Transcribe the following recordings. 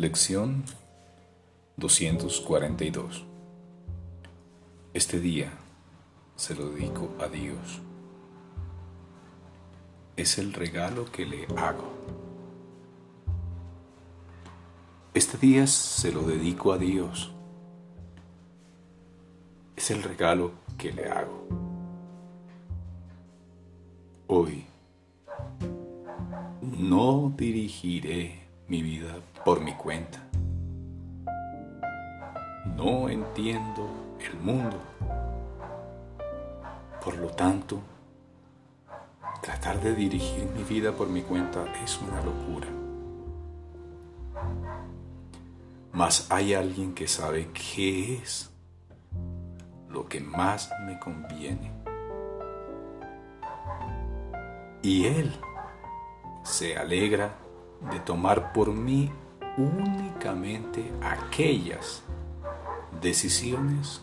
Lección 242 Este día se lo dedico a Dios. Es el regalo que le hago. Este día se lo dedico a Dios. Es el regalo que le hago. Hoy no dirigiré mi vida por mi cuenta. No entiendo el mundo. Por lo tanto, tratar de dirigir mi vida por mi cuenta es una locura. Mas hay alguien que sabe qué es lo que más me conviene. Y Él se alegra de tomar por mí únicamente aquellas decisiones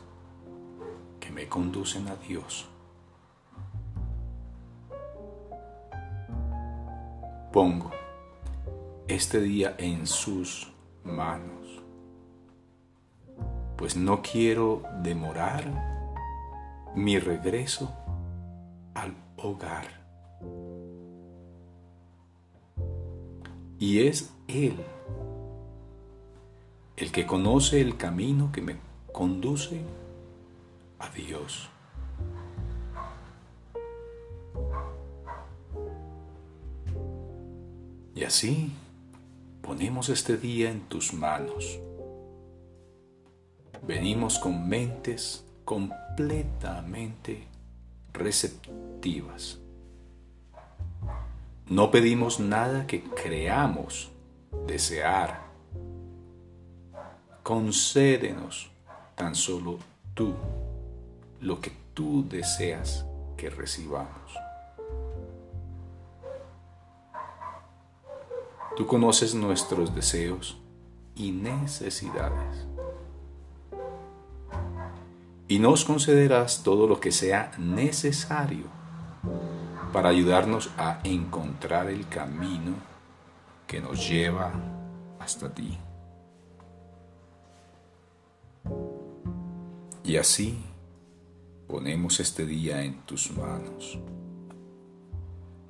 que me conducen a Dios. Pongo este día en sus manos, pues no quiero demorar mi regreso al hogar. Y es Él el que conoce el camino que me conduce a Dios. Y así ponemos este día en tus manos. Venimos con mentes completamente receptivas no pedimos nada que creamos desear. Concédenos tan solo tú lo que tú deseas que recibamos. Tú conoces nuestros deseos y necesidades. Y nos concederás todo lo que sea necesario para ayudarnos a encontrar el camino que nos lleva hasta ti. Y así ponemos este día en tus manos.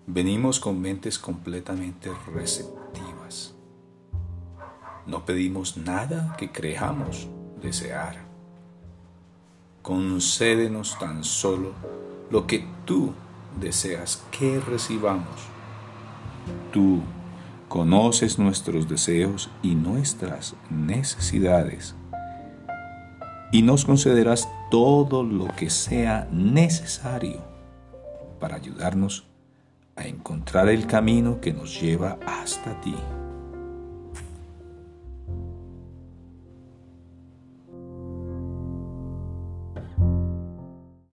Venimos con mentes completamente receptivas. No pedimos nada que creamos desear. Concédenos tan solo lo que tú deseas que recibamos. Tú conoces nuestros deseos y nuestras necesidades y nos concederás todo lo que sea necesario para ayudarnos a encontrar el camino que nos lleva hasta ti.